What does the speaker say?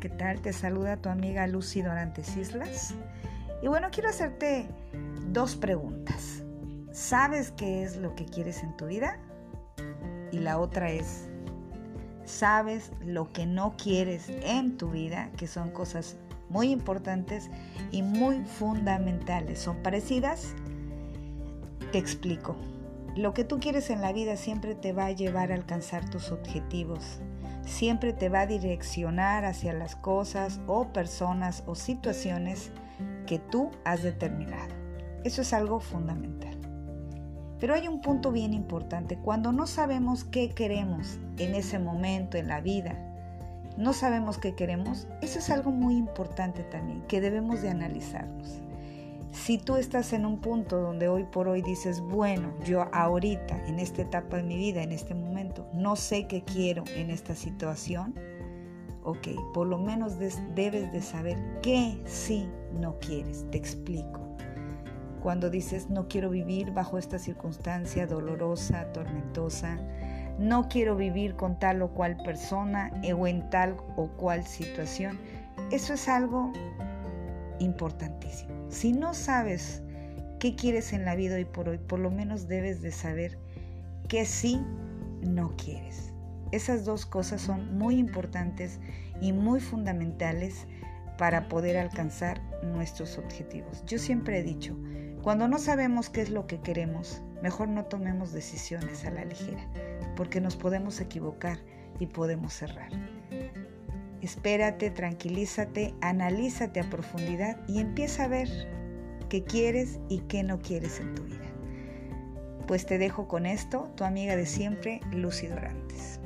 ¿qué tal? Te saluda tu amiga Lucy Dorantes Islas. Y bueno, quiero hacerte dos preguntas. ¿Sabes qué es lo que quieres en tu vida? Y la otra es, ¿sabes lo que no quieres en tu vida? Que son cosas muy importantes y muy fundamentales. ¿Son parecidas? Te explico. Lo que tú quieres en la vida siempre te va a llevar a alcanzar tus objetivos siempre te va a direccionar hacia las cosas o personas o situaciones que tú has determinado. Eso es algo fundamental. Pero hay un punto bien importante. Cuando no sabemos qué queremos en ese momento en la vida, no sabemos qué queremos, eso es algo muy importante también, que debemos de analizarnos. Si tú estás en un punto donde hoy por hoy dices, bueno, yo ahorita, en esta etapa de mi vida, en este momento, no sé qué quiero en esta situación, ok, por lo menos debes de saber qué sí no quieres. Te explico. Cuando dices, no quiero vivir bajo esta circunstancia dolorosa, tormentosa, no quiero vivir con tal o cual persona o en tal o cual situación, eso es algo importantísimo. Si no sabes qué quieres en la vida hoy por hoy, por lo menos debes de saber qué sí no quieres. Esas dos cosas son muy importantes y muy fundamentales para poder alcanzar nuestros objetivos. Yo siempre he dicho, cuando no sabemos qué es lo que queremos, mejor no tomemos decisiones a la ligera, porque nos podemos equivocar y podemos cerrar. Espérate, tranquilízate, analízate a profundidad y empieza a ver qué quieres y qué no quieres en tu vida. Pues te dejo con esto, tu amiga de siempre, Lucy Dorantes.